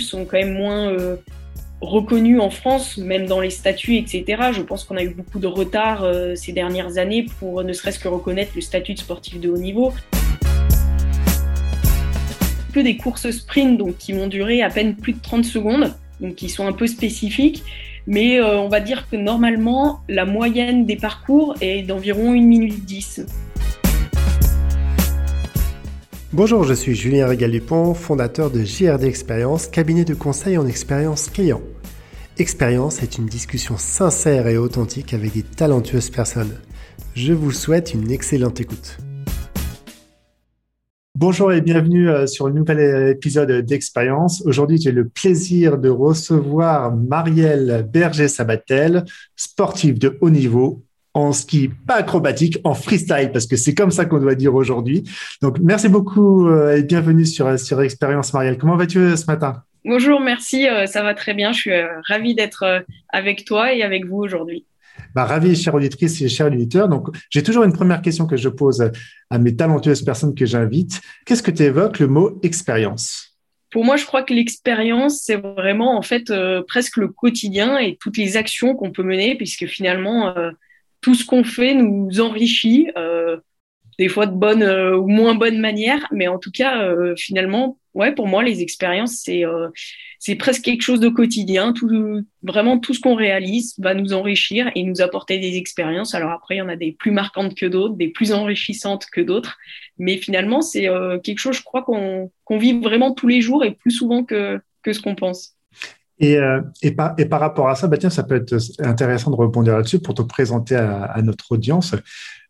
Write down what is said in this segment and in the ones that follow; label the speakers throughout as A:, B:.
A: sont quand même moins reconnus en France, même dans les statuts, etc. Je pense qu'on a eu beaucoup de retard ces dernières années pour ne serait-ce que reconnaître le statut de sportif de haut niveau que des courses sprint donc qui vont durer à peine plus de 30 secondes, donc qui sont un peu spécifiques. Mais euh, on va dire que normalement, la moyenne des parcours est d'environ 1 minute 10.
B: Bonjour, je suis Julien Régal-Dupont, fondateur de JRD Expérience, cabinet de conseil en expérience client. Expérience est une discussion sincère et authentique avec des talentueuses personnes. Je vous souhaite une excellente écoute. Bonjour et bienvenue euh, sur un nouvel épisode d'Expérience. Aujourd'hui, j'ai le plaisir de recevoir Marielle Berger-Sabatel, sportive de haut niveau en ski pas acrobatique, en freestyle, parce que c'est comme ça qu'on doit dire aujourd'hui. Donc, merci beaucoup euh, et bienvenue sur, sur Expérience, Marielle. Comment vas-tu euh, ce matin?
A: Bonjour, merci, ça va très bien. Je suis ravie d'être avec toi et avec vous aujourd'hui.
B: Bah, ravi, chère auditrice et chers auditeurs. Donc, j'ai toujours une première question que je pose à mes talentueuses personnes que j'invite. Qu'est-ce que tu évoques le mot expérience?
A: Pour moi, je crois que l'expérience, c'est vraiment en fait euh, presque le quotidien et toutes les actions qu'on peut mener, puisque finalement, euh, tout ce qu'on fait nous enrichit, euh, des fois de bonne ou moins bonne manière, mais en tout cas, finalement, ouais, pour moi, les expériences, c'est euh, c'est presque quelque chose de quotidien. Tout, vraiment, tout ce qu'on réalise va nous enrichir et nous apporter des expériences. Alors après, il y en a des plus marquantes que d'autres, des plus enrichissantes que d'autres. Mais finalement, c'est euh, quelque chose, je crois, qu'on qu'on vit vraiment tous les jours et plus souvent que, que ce qu'on pense.
B: Et, euh, et, par, et, par, rapport à ça, bah tiens, ça peut être intéressant de rebondir là-dessus pour te présenter à, à notre audience.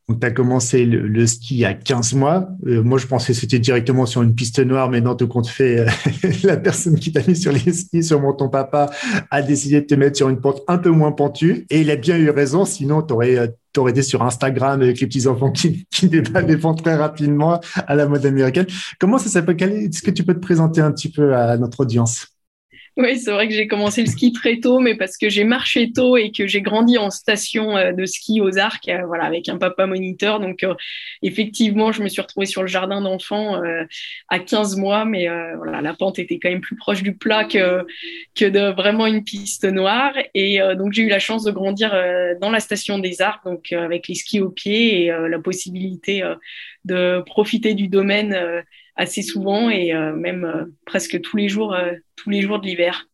B: Donc, tu as commencé le, ski il y a 15 mois. Euh, moi, je pensais que c'était directement sur une piste noire, mais non, te compte fait, euh, la personne qui t'a mis sur les skis, sur mon ton papa, a décidé de te mettre sur une pente un peu moins pentue. Et il a bien eu raison, sinon tu aurais, euh, été sur Instagram avec les petits-enfants qui, qui débattent très rapidement à la mode américaine. Comment ça s'appelle? Est-ce que tu peux te présenter un petit peu à notre audience?
A: Oui, c'est vrai que j'ai commencé le ski très tôt, mais parce que j'ai marché tôt et que j'ai grandi en station euh, de ski aux Arcs, euh, voilà, avec un papa moniteur. Donc, euh, effectivement, je me suis retrouvée sur le jardin d'enfants à 15 mois, mais voilà, la pente était quand même plus proche du plat que, que de vraiment une piste noire. Et donc, j'ai eu la chance de grandir dans la station des Arcs, donc avec les skis au pied et la possibilité de profiter du domaine assez souvent et euh, même euh, presque tous les jours, euh, tous les jours de l'hiver.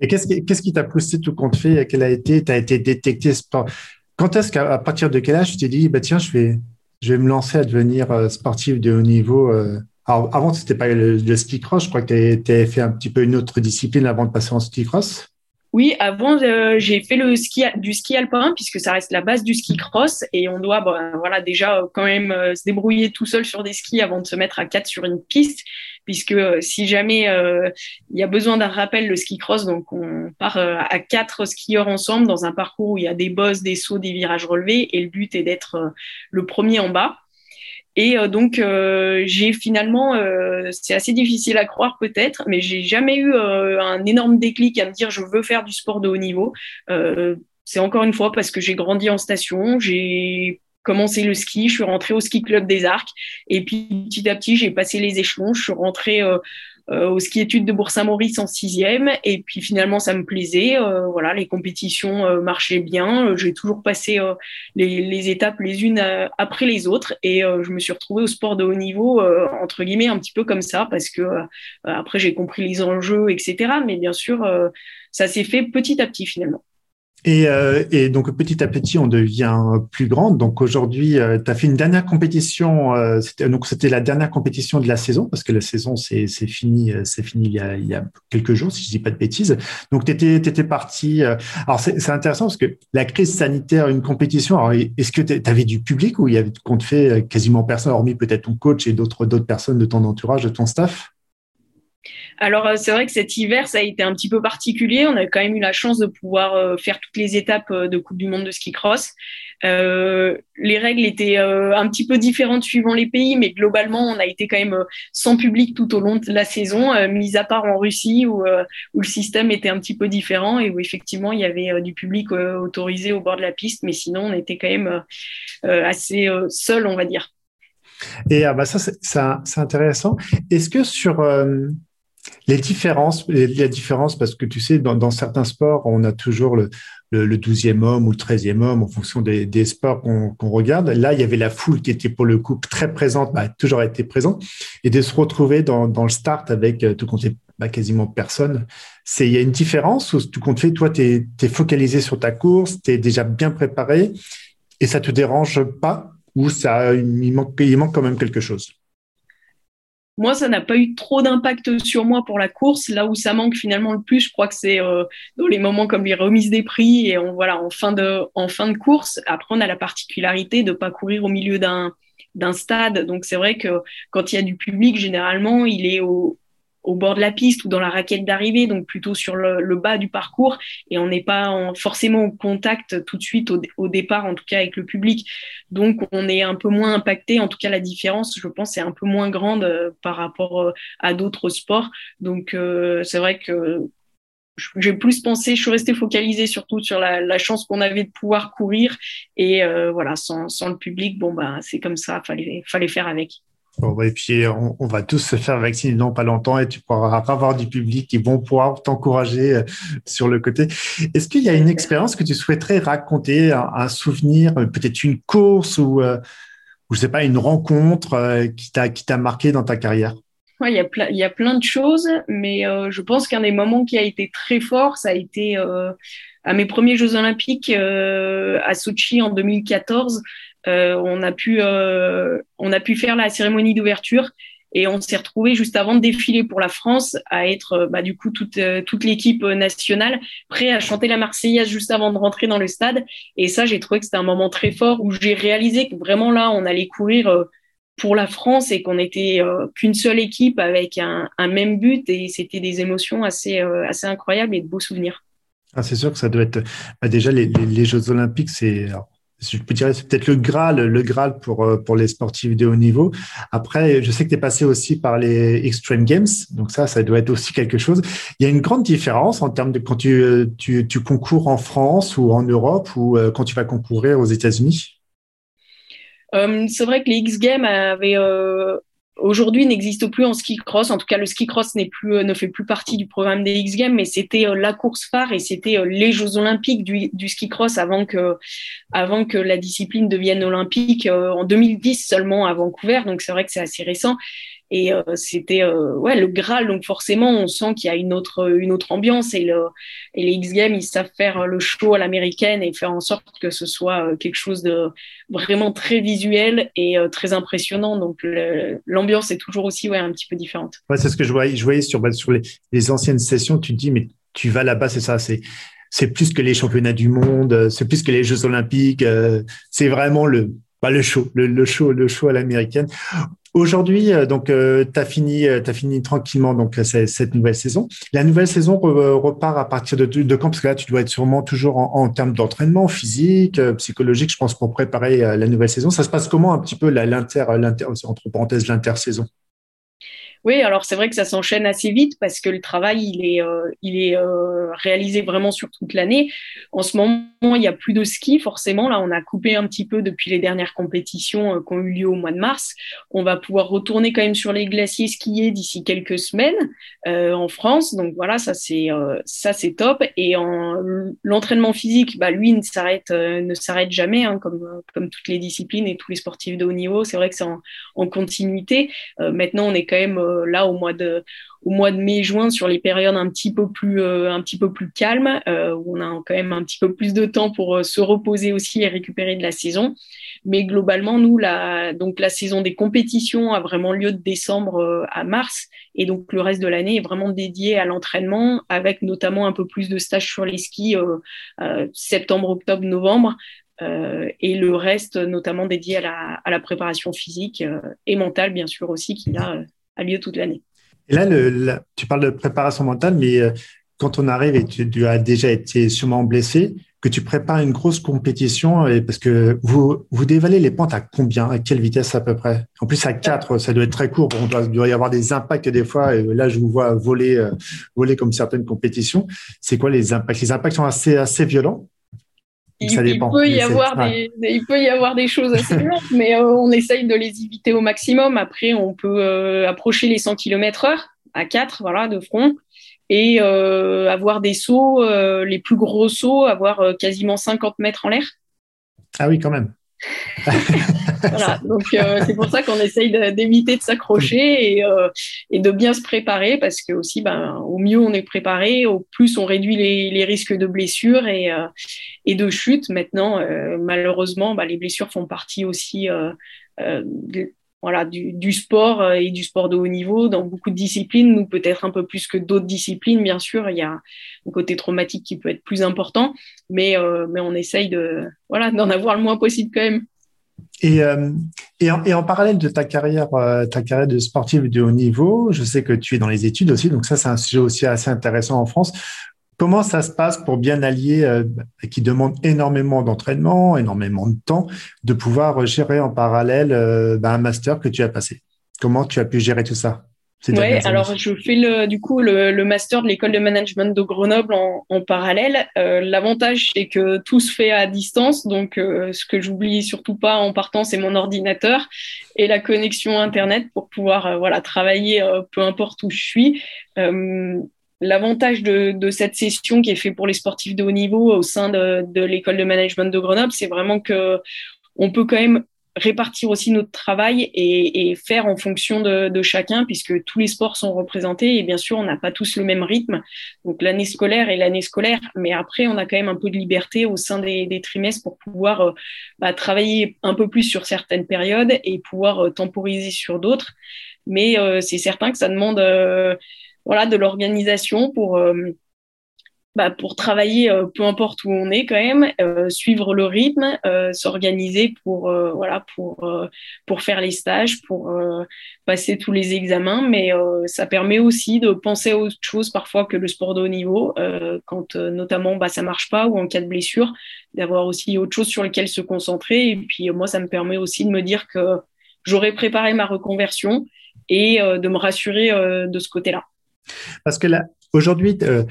B: Et qu'est-ce qui, t'a poussé tout compte fait Quel a été Tu as été détecté Quand est-ce qu'à partir de quel âge tu t'es dit bah tiens je vais je vais me lancer à devenir sportif de haut niveau Alors avant c'était pas le, le, ski cross, je crois que tu avais fait un petit peu une autre discipline avant de passer en ski cross.
A: Oui, avant euh, j'ai fait le ski du ski alpin puisque ça reste la base du ski cross et on doit voilà déjà euh, quand même euh, se débrouiller tout seul sur des skis avant de se mettre à quatre sur une piste puisque si jamais il y a besoin d'un rappel le ski cross donc on part à quatre skieurs ensemble dans un parcours où il y a des bosses, des sauts, des virages relevés et le but est d'être le premier en bas. Et euh, donc, euh, j'ai finalement, euh, c'est assez difficile à croire peut-être, mais j'ai jamais eu un énorme déclic à me dire je veux faire du sport de haut niveau. c'est encore une fois parce que j'ai grandi en station, j'ai commencé le ski, je suis rentrée au ski club des Arcs, et puis petit à petit j'ai passé les échelons, je suis rentrée euh, au ski études de Bourg-Saint-Maurice en sixième. Et puis finalement, ça me plaisait. Euh, voilà, les compétitions euh, marchaient bien. J'ai toujours passé les, les, étapes les unes après les autres. Et je me suis retrouvée au sport de haut niveau, entre guillemets, un petit peu comme ça, parce que après, j'ai compris les enjeux, etc. Mais bien sûr, ça s'est fait petit à petit finalement.
B: Et, euh, et, donc petit à petit, on devient plus grande. Donc aujourd'hui, euh, tu as fait une dernière compétition. Euh, c'était, donc c'était la dernière compétition de la saison parce que la saison c'est, c'est fini, euh, c'est fini il y, a, il y a quelques jours si je dis pas de bêtises. Donc tu étais, parti. Euh, alors c'est, c'est intéressant parce que la crise sanitaire, une compétition. Alors est-ce que tu avais du public ou il y avait compte fait quasiment personne, hormis peut-être ton coach et d'autres d'autres personnes de ton entourage, de ton staff?
A: Alors euh, c'est vrai que cet hiver ça a été un petit peu particulier. On a quand même eu la chance de pouvoir euh, faire toutes les étapes euh, de Coupe du Monde de ski cross. les règles étaient un petit peu différentes suivant les pays, mais globalement on a été quand même sans public tout au long de la saison, mis à part en Russie où, où le système était un petit peu différent et où effectivement il y avait du public autorisé au bord de la piste, mais sinon on était quand même assez seul, on va dire.
B: Et ah bah ça c'est intéressant. Est-ce que sur Les différences, la différence, parce que tu sais, dans, certains sports, on a toujours le, le, 12e homme ou le 13e homme en fonction des, sports qu'on regarde. Là, il y avait la foule qui était pour le coup très présente, bah, toujours été présente, et de se retrouver dans, le start avec euh, tout compte bah, quasiment personne. Il y a une différence où tout compte fait, toi, tu es, focalisé sur ta course, tu es déjà bien préparé, et ça te dérange pas ou ça manque, il manque quand même quelque chose?
A: Moi, ça n'a pas eu trop d'impact sur moi pour la course. Là où ça manque finalement le plus, je crois que c'est euh, dans les moments comme les remises des prix et on, voilà, en, fin de, en fin de course. Après, on a la particularité de pas courir au milieu d'un d'un stade. Donc c'est vrai que quand il y a du public, généralement, il est au, au bord de la piste ou dans la raquette d'arrivée, donc plutôt sur le, bas du parcours, et on n'est pas forcément au contact tout de suite au, départ, en tout cas avec le public. Donc on est un peu moins impacté, en tout cas la différence, je pense, est un peu moins grande euh, par rapport euh, à d'autres sports. Donc euh, c'est vrai que j'ai plus pensé, je suis restée focalisée surtout sur la, chance qu'on avait de pouvoir courir et voilà, sans, sans, le public, bon bah c'est comme ça, fallait fallait faire avec.
B: Bon, et puis on, va tous se faire vacciner dans pas longtemps et tu pourras avoir du public qui vont pouvoir t'encourager euh, sur le côté. Est-ce qu'il y a une expérience que tu souhaiterais raconter, un, souvenir, peut-être une course ou, euh, ou je sais pas, une rencontre euh, qui t'a marqué dans ta carrière?
A: Il y a plein il y a plein de choses, mais je pense qu'un des moments qui a été très fort, ça a été à mes premiers Jeux Olympiques à Sochi en 2014 euh, on a pu euh, on a pu faire la cérémonie d'ouverture et on s'est retrouvé juste avant de défiler pour la France à être euh, bah, du coup toute toute l'équipe nationale prêt à chanter la Marseillaise juste avant de rentrer dans le stade et ça j'ai trouvé que c'était un moment très fort où j'ai réalisé que vraiment là on allait courir pour la France et qu'on était qu'une seule équipe avec un, même but et c'était des émotions assez assez incroyables et de beaux souvenirs.
B: Ah, c'est sûr que ça doit être bah, déjà les, Jeux Olympiques c'est je peux dire, c'est peut-être le Graal, le Graal pour, euh, pour les sportifs de haut niveau. Après, je sais que tu es passé aussi par les Extreme Games, donc ça, ça doit être aussi quelque chose. Il y a une grande différence en termes de quand tu, euh, tu, concours en France ou en Europe ou euh, quand tu vas concourir aux États-Unis?
A: c'est vrai que les X Games avaient aujourd'hui n'existe plus en ski cross. En tout cas, le ski cross n'est plus, euh, ne fait plus partie du programme des X Games, mais c'était euh, la course phare et c'était euh, les Jeux olympiques du, du, ski cross avant que, avant que la discipline devienne olympique en 2010 seulement à Vancouver. Donc c'est vrai que c'est assez récent. Et euh, c'était euh, ouais le Graal, donc forcément on sent qu'il y a une autre une autre ambiance et, le, et les X Games ils savent faire le show à l'américaine et faire en sorte que ce soit euh, quelque chose de vraiment très visuel et très impressionnant. Donc l'ambiance est toujours aussi ouais un petit peu différente.
B: Ouais, c'est ce que je voyais, je voyais sur bah, sur les, les anciennes sessions. Tu te dis mais tu vas là-bas, c'est ça, c'est c'est plus que les championnats du monde, c'est plus que les Jeux olympiques, c'est vraiment le pas le show, le, show, le show à l'américaine. Aujourd'hui, euh, donc, euh, tu as fini, euh, fini tranquillement donc cette nouvelle saison. La nouvelle saison repart à partir de, de quand? Parce que là, tu dois être sûrement toujours en, termes d'entraînement physique, psychologique, je pense, pour préparer la nouvelle saison. Ça se passe comment un petit peu l'inter, entre parenthèses, l'intersaison?
A: Oui, alors c'est vrai que ça s'enchaîne assez vite parce que le travail, il est, euh, il est euh, réalisé vraiment sur toute l'année. En ce moment, il n'y a plus de ski, forcément. Là, on a coupé un petit peu depuis les dernières compétitions euh, qui ont eu lieu au mois de mars. On va pouvoir retourner quand même sur les glaciers skiés d'ici quelques semaines en France. Donc voilà, ça c'est ça c'est top. Et en l'entraînement physique, bah, lui ne s'arrête ne s'arrête jamais, hein, comme toutes les disciplines et tous les sportifs de haut niveau. C'est vrai que c'est en, en, continuité. maintenant, on est quand même là au mois de au mois de mai-juin sur les périodes un petit peu plus euh, un petit peu plus calmes euh, où on a quand même un petit peu plus de temps pour se reposer aussi et récupérer de la saison. Mais globalement, nous la donc la saison des compétitions a vraiment lieu de décembre à mars et donc le reste de l'année est vraiment dédié à l'entraînement avec notamment un peu plus de stages sur les skis septembre, octobre, novembre. et le reste notamment dédié à la, à la préparation physique et mentale bien sûr aussi qui a a lieu toute l'année.
B: Et là, tu parles de préparation mentale, mais euh, quand on arrive et tu, as déjà été sûrement blessé, que tu prépares une grosse compétition, et parce que vous, vous dévalez les pentes à combien, à quelle vitesse à peu près? En plus, à 4, ça doit être très court. On doit, doit y avoir des impacts des fois. Et là, je vous vois voler, euh, voler comme certaines compétitions. C'est quoi les impacts? Les impacts sont assez, assez violents?
A: Il, peut y avoir des, il peut y avoir des choses assez violentes, mais euh, on essaye de les éviter au maximum. Après, on peut euh, approcher les 100 km heure à 4, voilà, de front, et avoir des sauts, les plus gros sauts, avoir quasiment 50 mètres en l'air.
B: Ah oui, quand même.
A: voilà, donc euh, c'est pour ça qu'on essaye d'éviter de, s'accrocher euh, et, de bien se préparer parce que aussi, ben, au mieux on est préparé, au plus on réduit les, risques de blessures et, euh, et de chute. Maintenant, malheureusement, ben, les blessures font partie aussi voilà, du, sport et du sport de haut niveau dans beaucoup de disciplines, nous peut-être un peu plus que d'autres disciplines, bien sûr, il y a un côté traumatique qui peut être plus important, mais, mais on essaye de voilà d'en avoir le moins possible quand même.
B: Et, euh, et, en, parallèle de ta carrière, euh, ta carrière de sportive de haut niveau, je sais que tu es dans les études aussi, donc ça c'est un sujet aussi assez intéressant en France. Comment ça se passe pour bien allier, euh, qui demande énormément d'entraînement, énormément de temps, de pouvoir gérer en parallèle ben, un master que tu as passé? Comment tu as pu gérer tout ça
A: oui, alors je fais le, du coup le, master de l'école de management de Grenoble en, parallèle. Euh, l'avantage, c'est que tout se fait à distance. Donc, euh, ce que j'oublie surtout pas en partant, c'est mon ordinateur et la connexion Internet pour pouvoir euh, voilà, travailler peu importe où je suis. L'avantage de, de, cette session qui est faite pour les sportifs de haut niveau au sein de, de l'école de management de Grenoble, c'est vraiment que on peut quand même répartir aussi notre travail et, faire en fonction de, chacun, puisque tous les sports sont représentés et bien sûr, on n'a pas tous le même rythme. Donc l'année scolaire est l'année scolaire, mais après, on a quand même un peu de liberté au sein des, trimestres pour pouvoir euh, bah, travailler un peu plus sur certaines périodes et pouvoir euh, temporiser sur d'autres. Mais euh, c'est certain que ça demande voilà, de l'organisation pour bah, pour travailler euh, peu importe où on est quand même, euh, suivre le rythme, euh, s'organiser pour voilà pour pour faire les stages, pour passer tous les examens, mais ça permet aussi de penser à autre chose parfois que le sport de haut niveau, quand notamment bah ça marche pas ou en cas de blessure, d'avoir aussi autre chose sur lequel se concentrer. Et puis moi ça me permet aussi de me dire que j'aurais préparé ma reconversion et de me rassurer de ce côté-là.
B: Parce que là, Aujourd'hui, euh,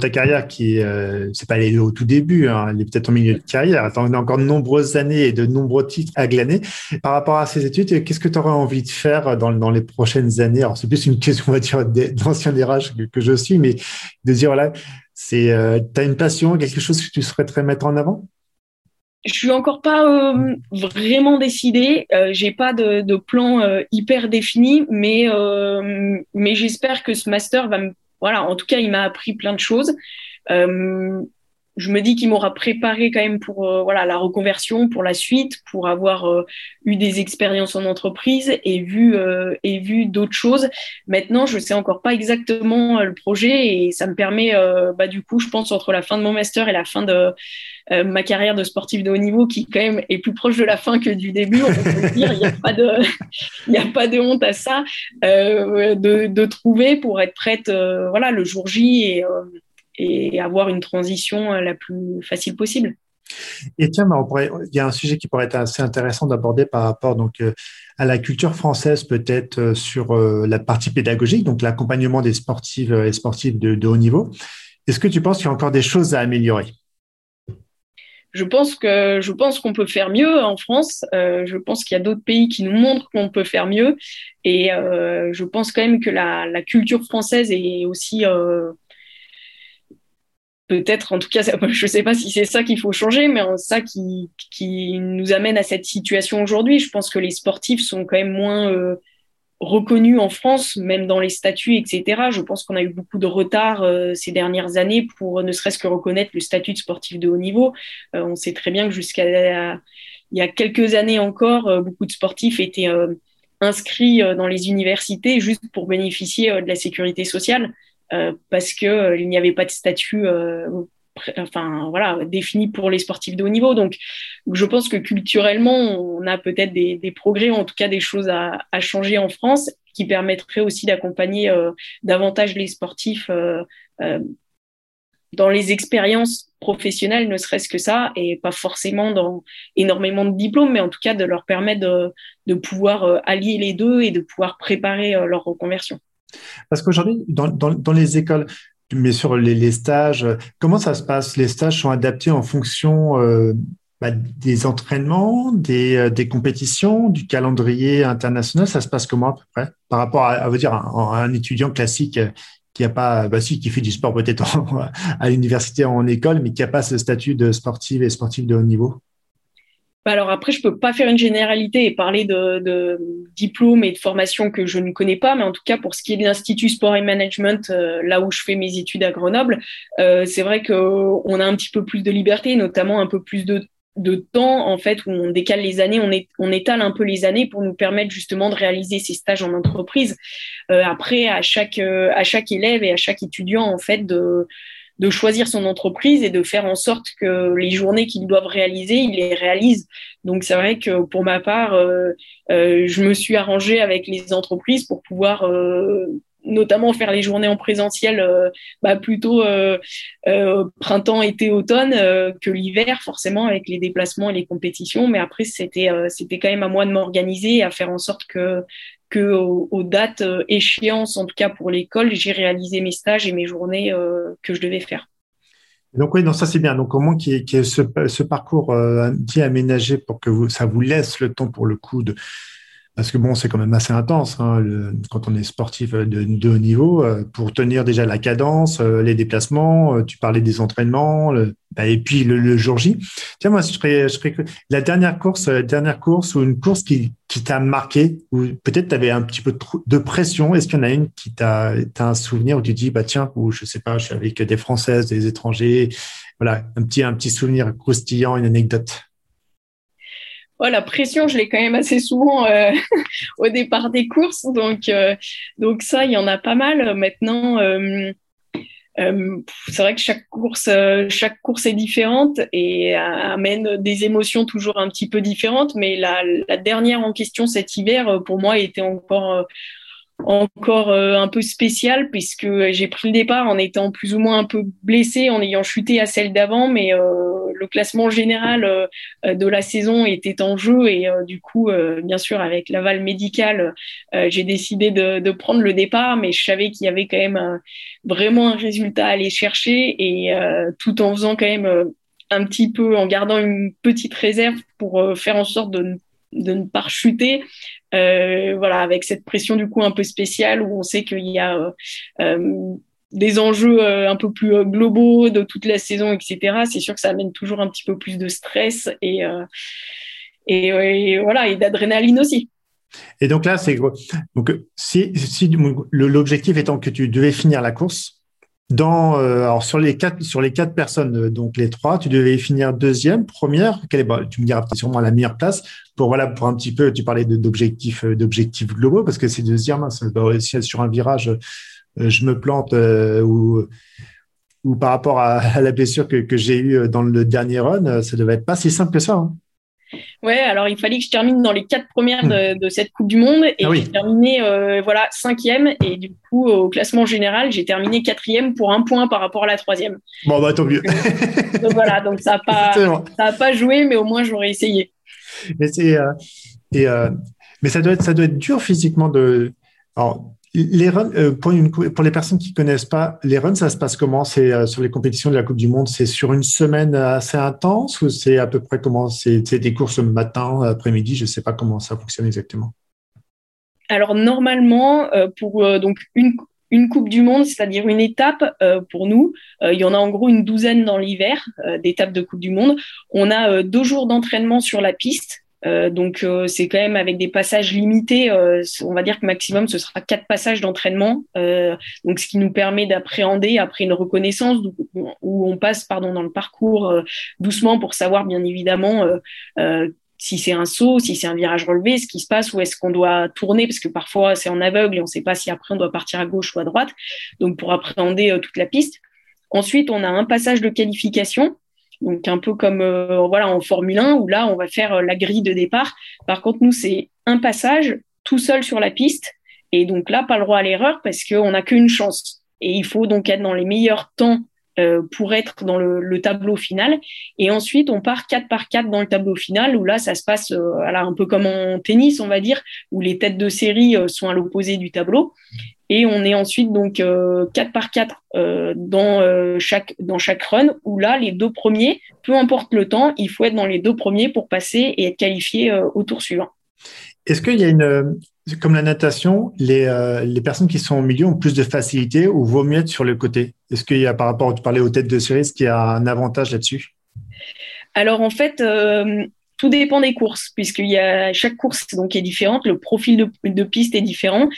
B: ta carrière qui euh, c'est pas au tout début, hein, elle est peut-être au milieu de carrière. Attends, on a encore de nombreuses années et de nombreux titres à glaner. Par rapport à ces études, qu'est-ce que tu aurais envie de faire dans, dans les prochaines années? Alors, c'est plus une question, on va dire, d'ancien DRH que, que, je suis, mais de dire, voilà, c'est, euh, tu as une passion, quelque chose que tu souhaiterais mettre en avant?
A: Je suis encore pas euh, vraiment décidée. Euh, j'ai pas de, de plan euh, hyper défini, mais euh, mais j'espère que ce master va me voilà, en tout cas, il m'a appris plein de choses. Euh, je me dis qu'il m'aura préparé quand même pour euh, voilà la reconversion, pour la suite, pour avoir euh, eu des expériences en entreprise et vu et vu d'autres choses. Maintenant, je sais encore pas exactement le projet et ça me permet, bah du coup, je pense entre la fin de mon master et la fin de ma carrière de sportif de haut niveau, qui quand même est plus proche de la fin que du début, on peut dire. Il n'y a pas de, il a pas de honte à ça, de, de trouver pour être prête, voilà, le jour J et et avoir une transition euh, la plus facile possible.
B: Et tiens, il y a un sujet qui pourrait être assez intéressant d'aborder par rapport donc euh, à la culture française, peut-être euh, sur la partie pédagogique, donc l'accompagnement des sportifs et sportifs de, haut niveau. Est-ce que tu penses qu'il y a encore des choses à améliorer?
A: Je pense que je pense qu'on peut faire mieux en France. je pense qu'il y a d'autres pays qui nous montrent qu'on peut faire mieux. Et je pense quand même que la, la culture française est aussi peut-être, en tout cas, je ne sais pas si c'est ça qu'il faut changer, mais ça qui, nous amène à cette situation aujourd'hui. Je pense que les sportifs sont quand même moins euh, reconnus en France, même dans les statuts, etc. Je pense qu'on a eu beaucoup de retard euh, ces dernières années pour ne serait-ce que reconnaître le statut de sportif de haut niveau. Euh, on sait très bien que jusqu'à il y a quelques années encore, beaucoup de sportifs étaient inscrits dans les universités juste pour bénéficier de la sécurité sociale. Euh, parce que euh, il n'y avait pas de statut euh, enfin voilà défini pour les sportifs de haut niveau. Donc je pense que culturellement on a peut-être des, progrès en tout cas des choses à, à changer en France qui permettraient aussi d'accompagner davantage les sportifs dans les expériences professionnelles ne serait-ce que ça et pas forcément dans énormément de diplômes mais en tout cas de leur permettre de, de pouvoir allier les deux et de pouvoir préparer leur reconversion
B: parce qu'aujourd'hui, dans, dans, les écoles, mais sur les, stages, comment ça se passe? Les stages sont adaptés en fonction euh, bah, des entraînements, des, des, compétitions, du calendrier international. Ça se passe comment à peu près? Par rapport à, vous dire, un, étudiant classique qui a pas, bah si, qui fait du sport peut-être à l'université en école, mais qui a pas ce statut de sportif et sportif de haut niveau?
A: Alors après, je peux pas faire une généralité et parler de, de diplômes et de formations que je ne connais pas, mais en tout cas pour ce qui est de l'Institut Sport et Management, euh, là où je fais mes études à Grenoble, euh, c'est vrai qu'on a un petit peu plus de liberté, notamment un peu plus de temps en fait où on décale les années, on étale un peu les années pour nous permettre justement de réaliser ces stages en entreprise. Euh, après, à chaque euh, à chaque élève et à chaque étudiant en fait de de choisir son entreprise et de faire en sorte que les journées qu'ils doivent réaliser, ils les réalisent. Donc c'est vrai que pour ma part, euh, euh je me suis arrangée avec les entreprises pour pouvoir euh, notamment faire les journées en présentiel euh, bah, plutôt euh, euh, printemps, été, automne que l'hiver, forcément avec les déplacements et les compétitions. Mais après, c'était c'était quand même à moi de m'organiser et à faire en sorte que que aux, dates échéances, en tout cas pour l'école, j'ai réalisé mes stages et mes journées que je devais faire.
B: Donc oui, non, ça c'est bien. Donc comment qui est, ce, parcours dit aménagé pour que vous, ça vous laisse le temps pour le coup de parce que bon, c'est quand même assez intense hein, quand on est sportif de, de haut niveau, euh, pour tenir déjà la cadence, euh, les déplacements, euh, tu parlais des entraînements, bah, et puis le, jour J. Tiens, moi, je serais, je serais, la dernière course, dernière course ou une course qui, qui t'a marqué, ou peut-être tu avais un petit peu de pression, est-ce qu'il y en a une qui t'a un souvenir où tu dis, bah tiens, ou je sais pas, je suis avec des Françaises, des étrangers, voilà, un petit, un petit souvenir croustillant, une anecdote?
A: La pression, je l'ai quand même assez souvent euh, au départ des courses. Donc, euh, donc ça, il y en a pas mal. Maintenant, euh, c'est vrai que chaque course, chaque course est différente et amène des émotions toujours un petit peu différentes. Mais la, la dernière en question cet hiver, pour moi, était encore encore euh, un peu spécial puisque j'ai pris le départ en étant plus ou moins un peu blessé, en ayant chuté à celle d'avant, mais euh, le classement général euh, de la saison était en jeu et du coup, bien sûr, avec l'aval médical, j'ai décidé de, de, prendre le départ, mais je savais qu'il y avait quand même vraiment un résultat à aller chercher et tout en faisant quand même un petit peu, en gardant une petite réserve pour faire en sorte de de ne pas chuter. Euh, voilà, avec cette pression du coup un peu spéciale où on sait qu'il y a euh, euh des enjeux euh, un peu plus globaux de toute la saison, etc. C'est sûr que ça amène toujours un petit peu plus de stress et, et, et voilà et d'adrénaline aussi.
B: Et donc là, c'est donc si, si l'objectif étant que tu devais finir la course, dans, euh, sur les quatre, personnes, euh, donc les trois, tu devais finir deuxième, première. Bah, tu me diras sûrement la meilleure place pour voilà pour un petit peu. Tu parlais d'objectifs, euh, d'objectifs globaux parce que c'est de se si sur un virage, je me plante ou par rapport à, la blessure que, que j'ai eue dans le dernier run, ça devait être pas si simple que ça. Hein.
A: Ouais, alors il fallait que je termine dans les quatre premières de, hmm. cette Coupe du Monde et ah j'ai terminé euh, voilà cinquième et du coup au classement général j'ai terminé quatrième pour un point par rapport à la troisième.
B: Bon bah tant mieux.
A: donc, voilà, donc ça a pas ça a pas joué, mais au moins j'aurais essayé.
B: Mais c'est euh, et euh, mais ça doit être ça doit être dur physiquement de alors les runs, euh, pour, les personnes qui connaissent pas, les runs, ça se passe comment? C'est euh, sur les compétitions de la Coupe du Monde, c'est sur une semaine assez intense ou c'est à peu près comment? C'est des courses matin, après-midi, je sais pas comment ça fonctionne exactement.
A: Alors normalement, euh, pour donc une, une Coupe du Monde, c'est-à-dire une étape pour nous. il y en a en gros une douzaine dans l'hiver d'étapes de Coupe du Monde. On a deux jours d'entraînement sur la piste euh, donc euh, c'est quand même avec des passages limités. Euh, on va dire que maximum ce sera quatre passages d'entraînement. donc ce qui nous permet d'appréhender après une reconnaissance où, on passe pardon dans le parcours doucement pour savoir bien évidemment si c'est un saut, si c'est un virage relevé, ce qui se passe, où est-ce qu'on doit tourner, parce que parfois c'est en aveugle et on ne sait pas si après on doit partir à gauche ou à droite. Donc pour appréhender toute la piste. Ensuite, on a un passage de qualification donc un peu comme euh, voilà en Formule 1 où là on va faire euh, la grille de départ. Par contre nous c'est un passage tout seul sur la piste et donc là pas le droit à l'erreur parce qu'on n'a qu'une chance et il faut donc être dans les meilleurs temps euh, pour être dans le, tableau final. Et ensuite, on part 4 par 4 dans le tableau final, où là, ça se passe un peu comme en tennis, on va dire, où les têtes de série sont à l'opposé du tableau. Et on est ensuite donc 4 par 4 dans, chaque, dans chaque run, où là, les deux premiers, peu importe le temps, il faut être dans les deux premiers pour passer et être qualifié au tour suivant.
B: Est-ce qu'il y a une, comme la natation, les, les, personnes qui sont au milieu ont plus de facilité ou vaut mieux être sur le côté? Est-ce qu'il y a, par rapport, tu parlais aux têtes de série, est-ce qu'il y a un avantage là-dessus?
A: Alors en fait, tout dépend des courses, puisqu'il y a chaque course donc est différente, le profil de, piste est différent,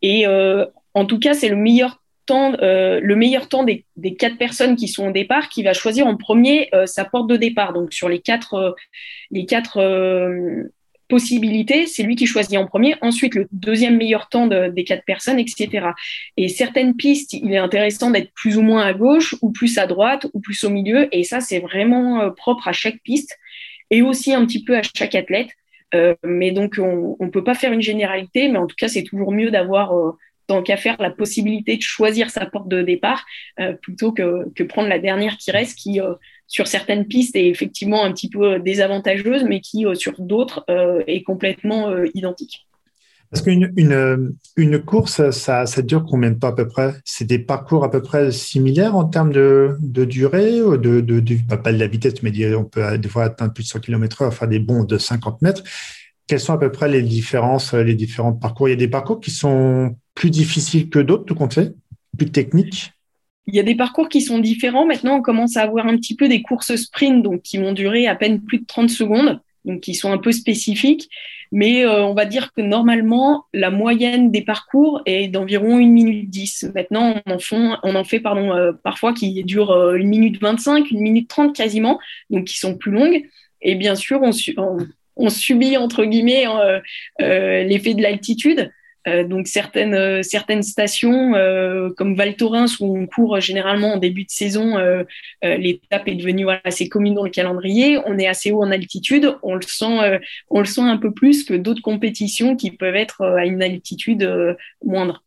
A: et euh, en tout cas c'est le meilleur temps, euh, le meilleur temps des, quatre personnes qui sont au départ qui va choisir en premier euh, sa porte de départ. Donc sur les quatre, les quatre possibilités, c'est lui qui choisit en premier. Ensuite, le deuxième meilleur temps des quatre personnes, etc. Et certaines pistes, il est intéressant d'être plus ou moins à gauche, ou plus à droite, ou plus au milieu. Et ça, c'est vraiment propre à chaque piste et aussi un petit peu à chaque athlète. Euh, mais donc, on ne peut pas faire une généralité, mais en tout cas, c'est toujours mieux d'avoir, euh, tant qu'à faire, la possibilité de choisir sa porte de départ euh, plutôt que, que, prendre la dernière qui reste, qui, sur certaines pistes, est effectivement un petit peu désavantageuse, mais qui, sur d'autres, est complètement identique.
B: Parce qu'une une, course, ça, ça, dure combien de temps à peu près? C'est des parcours à peu près similaires en termes de, de durée, de, de, de pas de la vitesse, mais on peut des fois atteindre plus de 100 km/h, faire des bonds de 50 mètres. Quelles sont à peu près les différences, les différents parcours? Il y a des parcours qui sont plus difficiles que d'autres, tout compte fait, plus techniques
A: il y a des parcours qui sont différents. Maintenant, on commence à avoir un petit peu des courses sprint, donc qui vont durer à peine plus de 30 secondes, donc qui sont un peu spécifiques. Mais euh, on va dire que normalement, la moyenne des parcours est d'environ 1 minute 10. Maintenant, on en, fait pardon, euh, parfois qui durent 1 euh, minute 25, 1 minute 30 quasiment, donc qui sont plus longues. Et bien sûr, on, on subit, entre guillemets, l'effet de l'altitude. Euh, donc certaines euh, certaines stations euh, comme Val Thorens où on court généralement en début de saison, l'étape est devenue assez commune dans le calendrier. On est assez haut en altitude, on le sent on le sent un peu plus que d'autres compétitions qui peuvent être à une altitude moindre.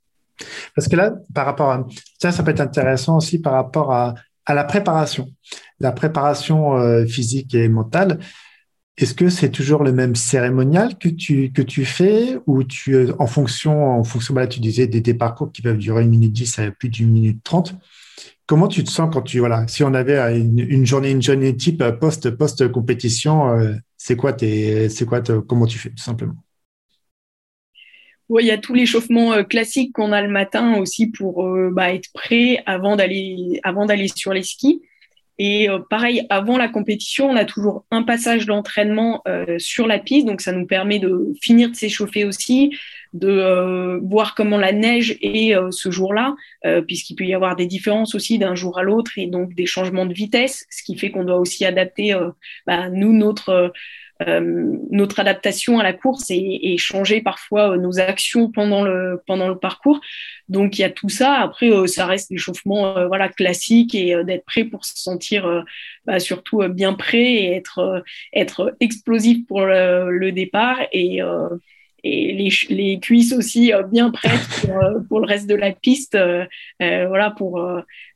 B: Parce que là, par rapport à ça, ça peut être intéressant aussi par rapport à, à la préparation, la préparation physique et mentale. Est-ce que c'est toujours le même cérémonial que tu, que tu fais ou tu, euh, en fonction, en fonction, bah tu disais des, parcours qui peuvent durer une minute 10 à plus d'une minute 30. Comment tu te sens quand tu, voilà, si on avait une, journée, une journée type post, post compétition, euh, c'est quoi tes, c'est quoi, comment tu fais, tout simplement?
A: Oui, il y a tout l'échauffement euh, classique qu'on a le matin aussi pour bah, être prêt avant d'aller, avant d'aller sur les skis. Et euh, pareil, avant la compétition, on a toujours un passage d'entraînement euh, sur la piste, donc ça nous permet de finir de s'échauffer aussi, de euh, voir comment la neige est ce jour-là, puisqu'il peut y avoir des différences aussi d'un jour à l'autre et donc des changements de vitesse, ce qui fait qu'on doit aussi adapter, bah, nous, notre euh, notre adaptation à la course et, changer parfois euh, nos actions pendant le pendant le parcours. Donc il y a tout ça. Après, euh, ça reste l'échauffement voilà classique et d'être prêt pour se sentir bah, surtout bien prêt et être être explosif pour le, le départ et les, cuisses aussi euh, bien prêtes pour, euh, pour, le reste de la piste, euh, voilà, pour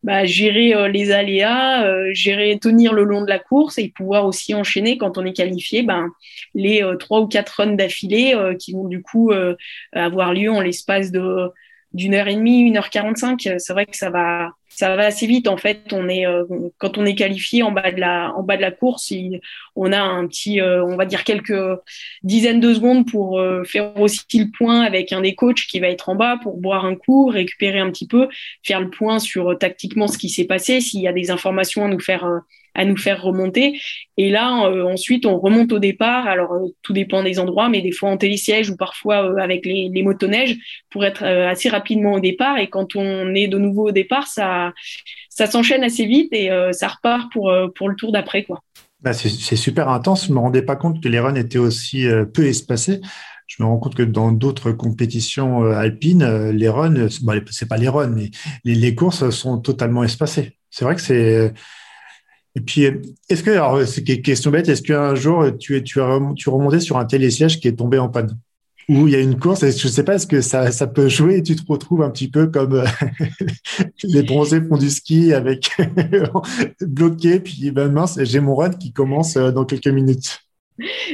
A: bah, gérer les aléas, gérer, tenir le long de la course et pouvoir aussi enchaîner quand on est qualifié, ben, les trois ou quatre runs d'affilée qui vont du coup avoir lieu en l'espace de d'une heure et demie, une heure quarante-cinq. C'est vrai que ça va, ça va assez vite. En fait, on est euh, quand on est qualifié en bas de la en bas de la course, on a un petit, euh, on va dire quelques dizaines de secondes pour euh, faire aussi le point avec un des coachs qui va être en bas pour boire un coup, récupérer un petit peu, faire le point sur tactiquement ce qui s'est passé, s'il y a des informations à nous faire à nous faire remonter. Et là, euh, ensuite, on remonte au départ. Alors, euh, tout dépend des endroits, mais des fois en télésiège ou parfois euh, avec les, les, motoneiges pour être assez rapidement au départ. Et quand on est de nouveau au départ, ça, ça s'enchaîne assez vite et ça repart pour, pour le tour d'après, quoi.
B: Bah c'est super intense. Je me rendais pas compte que les runs étaient aussi peu espacés. Je me rends compte que dans d'autres compétitions alpines, les runs, bon, c'est pas les runs, mais les courses sont totalement espacées. C'est vrai que c'est et puis, est-ce que, alors, c'est une question bête, est-ce qu'un jour, tu, es, tu, as, tu remontais sur un télésiège qui est tombé en panne? Ou il y a une course, et je ne sais pas, est-ce que ça, ça peut jouer et tu te retrouves un petit peu comme les bronzés font du ski avec bloqué, puis ben mince, j'ai mon run qui commence euh, dans quelques minutes.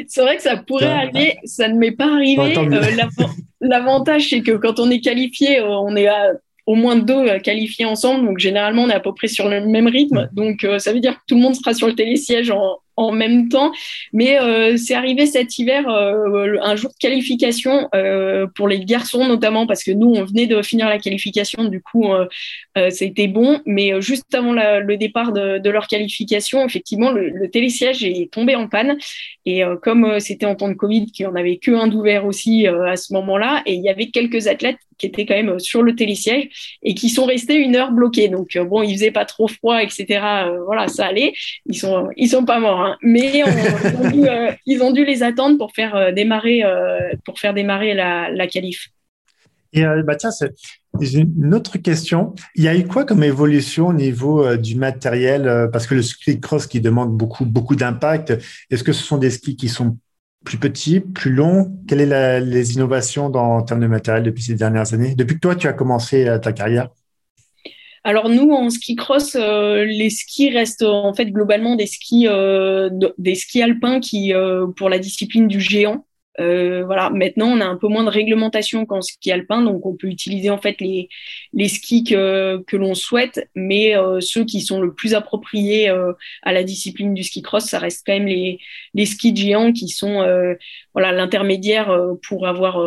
A: C'est vrai que ça pourrait arriver, ça ne m'est pas arrivé. Euh, l'avantage, c'est que quand on est qualifié, on est à au moins deux qualifiés ensemble. Donc, généralement, on est à peu près sur le même rythme. Donc, ça veut dire que tout le monde sera sur le télésiège en, en même temps. Mais euh, c'est arrivé cet hiver, euh, un jour de qualification euh, pour les garçons notamment, parce que nous, on venait de finir la qualification, du coup, c'était bon. Mais juste avant le départ de, leur qualification, effectivement, le, le, télésiège est tombé en panne. Et comme c'était en temps de Covid, qu'il n'y en avait que un d'ouvert aussi à ce moment-là, et il y avait quelques athlètes qui étaient quand même sur le télésiège et qui sont restés une heure bloqués. Donc, bon, il faisait pas trop froid, etc. voilà, ça allait. Ils sont, ils sont pas morts. Hein. Mais euh, ils, ont dû, les attendre pour faire euh, démarrer, euh, pour faire démarrer la, la qualif.
B: Et bah tiens, c'est une autre question. Il y a eu quoi comme évolution au niveau du matériel Parce que le ski cross qui demande beaucoup, beaucoup d'impact, est-ce que ce sont des skis qui sont plus petits, plus longs Quelles sont les innovations en termes de matériel depuis ces dernières années? Depuis que toi, tu as commencé ta carrière?
A: Alors nous, en ski cross, euh, les skis restent en fait globalement des skis, euh, des skis alpins euh, pour la discipline du géant. Voilà. Maintenant, on a un peu moins de réglementation qu'en ski alpin, donc on peut utiliser en fait les, les skis que, que l'on souhaite, mais ceux qui sont le plus appropriés à la discipline du ski cross, ça reste quand même les, les skis géants qui sont voilà l'intermédiaire pour avoir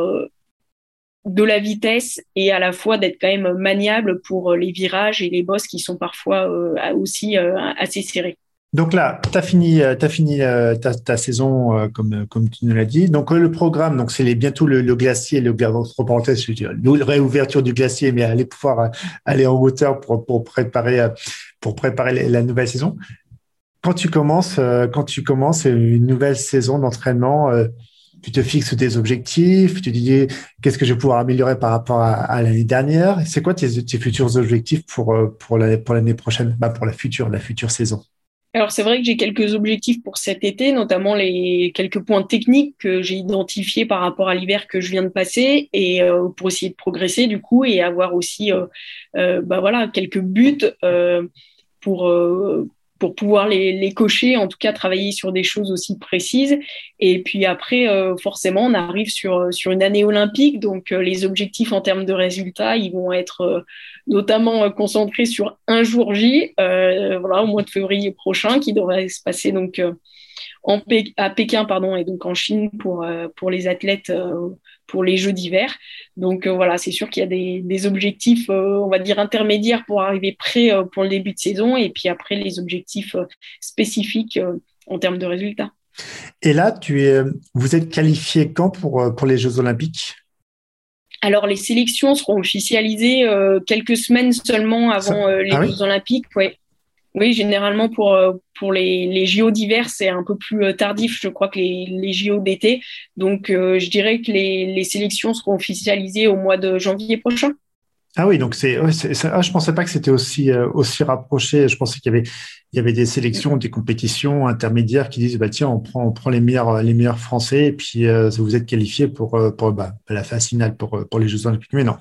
A: de la vitesse et à la fois d'être quand même maniable pour euh, les virages et les bosses qui sont parfois euh, aussi euh, assez serrés.
B: Donc là, tu as fini, as fini ta, saison comme, comme tu nous l'as dit. Donc le programme, donc c'est bientôt le, glacier, le entre dire, réouverture du glacier, mais aller pouvoir aller en hauteur pour, pour préparer pour préparer la nouvelle saison. Quand tu commences, quand tu commences une nouvelle saison d'entraînement, tu te fixes des objectifs, tu te dis qu'est-ce que je vais pouvoir améliorer par rapport à, l'année dernière? C'est quoi tes, futurs objectifs pour, euh, pour l'année prochaine, bah pour la future, la future saison
A: alors c'est vrai que j'ai quelques objectifs pour cet été, notamment les quelques points techniques que j'ai identifiés par rapport à l'hiver que je viens de passer et euh, pour essayer de progresser du coup et avoir aussi euh, bah voilà quelques buts pour pour pouvoir les, cocher, en tout cas travailler sur des choses aussi précises. Et puis après, euh, forcément, on arrive sur, sur une année olympique, donc euh, les objectifs en termes de résultats, ils vont être euh, notamment concentrés sur un jour J, voilà, au mois de février prochain, qui devrait se passer donc en à Pékin pardon, et donc en Chine pour, pour les athlètes pour les Jeux d'hiver. Donc euh, voilà, c'est sûr qu'il y a des, objectifs, euh, on va dire, intermédiaires pour arriver prêt euh, pour le début de saison et puis après les objectifs spécifiques en termes de résultats.
B: Et là, tu es, vous êtes qualifié quand pour, pour les Jeux olympiques?
A: Alors, les sélections seront officialisées quelques semaines seulement avant les ah Jeux olympiques. Ouais. Oui, généralement pour, euh, pour les, les JO d'hiver, c'est un peu plus euh, tardif, je crois, que les, les JO d'été. Donc, euh, je dirais que les, les sélections seront officialisées au mois de janvier prochain.
B: Ah oui, donc c'est, ah, je pensais pas que c'était aussi aussi rapproché. Je pensais qu'il y avait il y avait des sélections, des compétitions intermédiaires qui disent bah tiens on prend on prend les meilleurs les meilleurs Français et puis vous êtes qualifié pour pour bah, la phase finale pour pour les Jeux Olympiques. Mais non.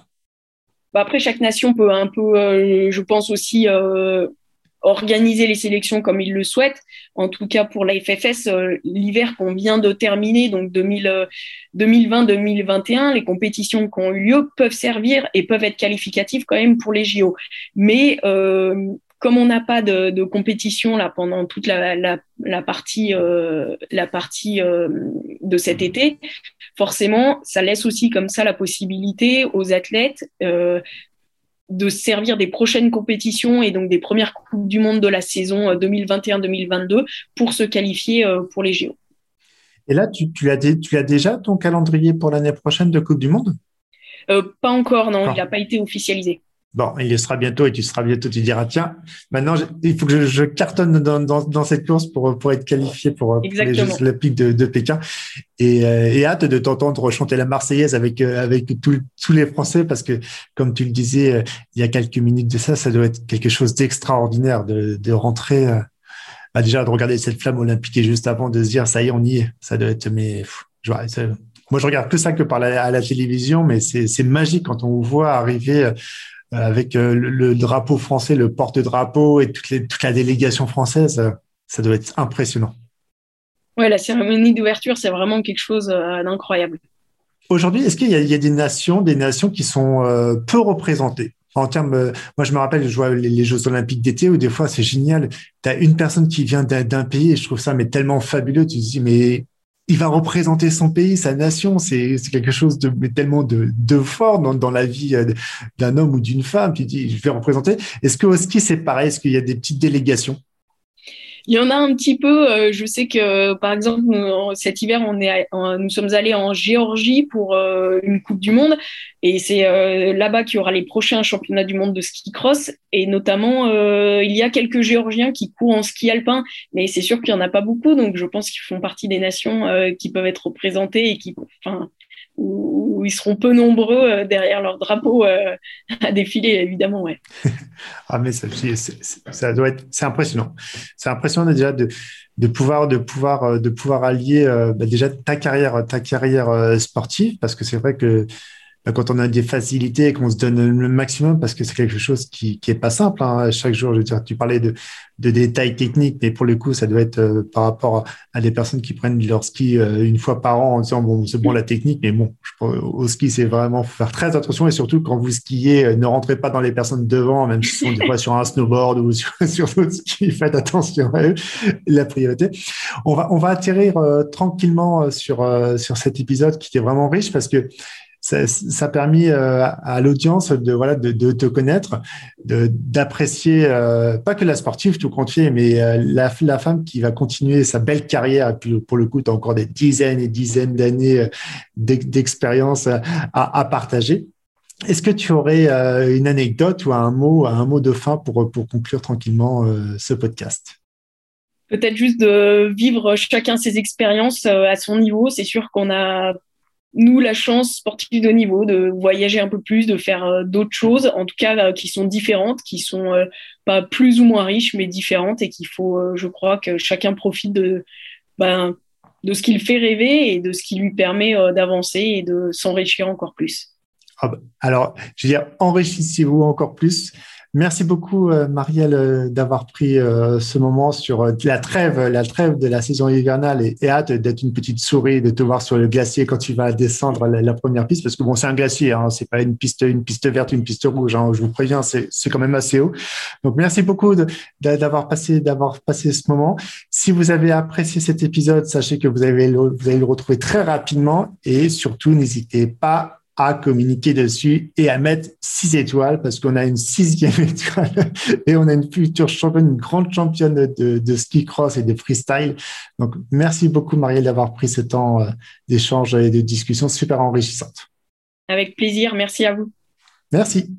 A: Bah après chaque nation peut un peu, je pense aussi organiser les sélections comme ils le souhaitent. En tout cas, pour la FFS, euh, l'hiver qu'on vient de terminer, donc 2020-2021, euh, les compétitions qui ont eu lieu peuvent servir et peuvent être qualificatives quand même pour les JO. Mais euh, comme on n'a pas de, de, compétition là pendant toute la, la, la partie, la partie de cet été, forcément, ça laisse aussi comme ça la possibilité aux athlètes de servir des prochaines compétitions et donc des premières Coupes du Monde de la saison 2021-2022 euh, pour se qualifier euh, pour les JO.
B: Et là, tu, as, tu as déjà ton calendrier pour l'année prochaine de Coupe du Monde?
A: Euh, Pas encore, non, il n'a pas été officialisé.
B: Bon, il sera bientôt et tu seras bientôt, tu diras, tiens, maintenant, il faut que je, cartonne dans, dans, cette course pour, pour être qualifié pour, les Jeux Olympiques de, de Pékin. Et, euh, et, hâte de t'entendre chanter la Marseillaise avec, euh, avec tous les Français parce que, comme tu le disais euh, il y a quelques minutes de ça, ça doit être quelque chose d'extraordinaire de, de rentrer, bah déjà de regarder cette flamme olympique et juste avant de se dire, ça y est, on y est. Ça doit être, mais, moi, je regarde que ça que par la, à la télévision, mais c'est magique quand on voit arriver avec euh, le, drapeau français, le porte-drapeau et toute, les, toute la délégation française, euh, ça doit être impressionnant.
A: Ouais, la cérémonie d'ouverture, c'est vraiment quelque chose d'incroyable.
B: Aujourd'hui, est-ce qu'il y, a des nations, des nations qui sont euh, peu représentées? En termes, euh, moi je me rappelle, je vois les, Jeux Olympiques d'été où des fois c'est génial. Tu as une personne qui vient d'un pays et je trouve ça mais tellement fabuleux. Tu te dis mais il va représenter son pays, sa nation. C'est quelque chose de tellement de, de fort dans, dans, la vie euh, d'un homme ou d'une femme. Tu dis je vais représenter. Est-ce que au ski c'est pareil? Est-ce qu'il y a des petites délégations?
A: Il y en a un petit peu. Euh, je sais que, par exemple, cet hiver, on est, nous sommes allés en Géorgie pour euh, une Coupe du Monde, et c'est euh, là-bas qu'il y aura les prochains championnats du monde de ski cross. Et notamment, il y a quelques Géorgiens qui courent en ski alpin, mais c'est sûr qu'il y en a pas beaucoup. Donc, je pense qu'ils font partie des nations qui peuvent être représentées et qui, enfin, ils seront peu nombreux euh, derrière leur drapeau euh, à défiler, évidemment. Ouais.
B: ah, mais ça, ça doit être, c'est impressionnant. C'est impressionnant déjà de, de pouvoir, de pouvoir, euh, de pouvoir allier bah, déjà ta carrière, ta carrière sportive, parce que c'est vrai que bah, quand on a des facilités et qu'on se donne le maximum, parce que c'est quelque chose qui, qui est pas simple. Hein, chaque jour, je veux dire, tu parlais de, de détails techniques, mais pour le coup, ça doit être euh, par rapport à des personnes qui prennent leur ski euh, une fois par an en disant bon, c'est bon la technique, mais bon, au ski, c'est vraiment faire très attention et surtout quand vous skiez, euh, ne rentrez pas dans les personnes devant, même si on sont sur un snowboard ou sur, sur d'autres skis, faites attention à eux, la priorité. On va, on va atterrir tranquillement sur sur cet épisode qui était vraiment riche parce que ça, a permis euh, à l'audience de voilà de, te connaître, d'apprécier euh, pas que la sportive tout compte mais euh, la, la, femme qui va continuer sa belle carrière. Et puis pour le coup, tu as encore des dizaines et dizaines d'années d'expérience à, à, partager. Est-ce que tu aurais une anecdote ou un mot, un mot de fin pour, pour conclure tranquillement ce podcast?
A: Peut-être juste de vivre chacun ses expériences à son niveau. C'est sûr qu'on a nous la chance sportive de niveau de voyager un peu plus, de faire euh, d'autres choses, en tout cas euh, qui sont différentes, qui sont euh, pas plus ou moins riches, mais différentes et qu'il faut, je crois, que chacun profite de, ben, de ce qui fait rêver et de ce qui lui permet d'avancer et de s'enrichir encore plus.
B: Ah bah, alors, je veux dire, enrichissez-vous encore plus. Merci beaucoup, euh, Marielle, euh, d'avoir pris euh, ce moment sur la trêve, la trêve de la saison hivernale et, hâte d'être une petite souris, de te voir sur le glacier quand tu vas descendre la, première piste, parce que bon, c'est un glacier, hein, c'est pas une piste, une piste verte, une piste rouge. Hein, je vous préviens, c'est quand même assez haut. Donc, merci beaucoup d'avoir passé, d'avoir passé ce moment. Si vous avez apprécié cet épisode, sachez que vous avez vous allez le retrouver très rapidement et surtout, n'hésitez pas à communiquer dessus et à mettre six étoiles parce qu'on a une sixième étoile et on a une future championne, une grande championne de, ski cross et de freestyle. Donc, merci beaucoup, Marielle, d'avoir pris ce temps euh, d'échange et de discussion super enrichissante.
A: Avec plaisir. Merci à vous.
B: Merci.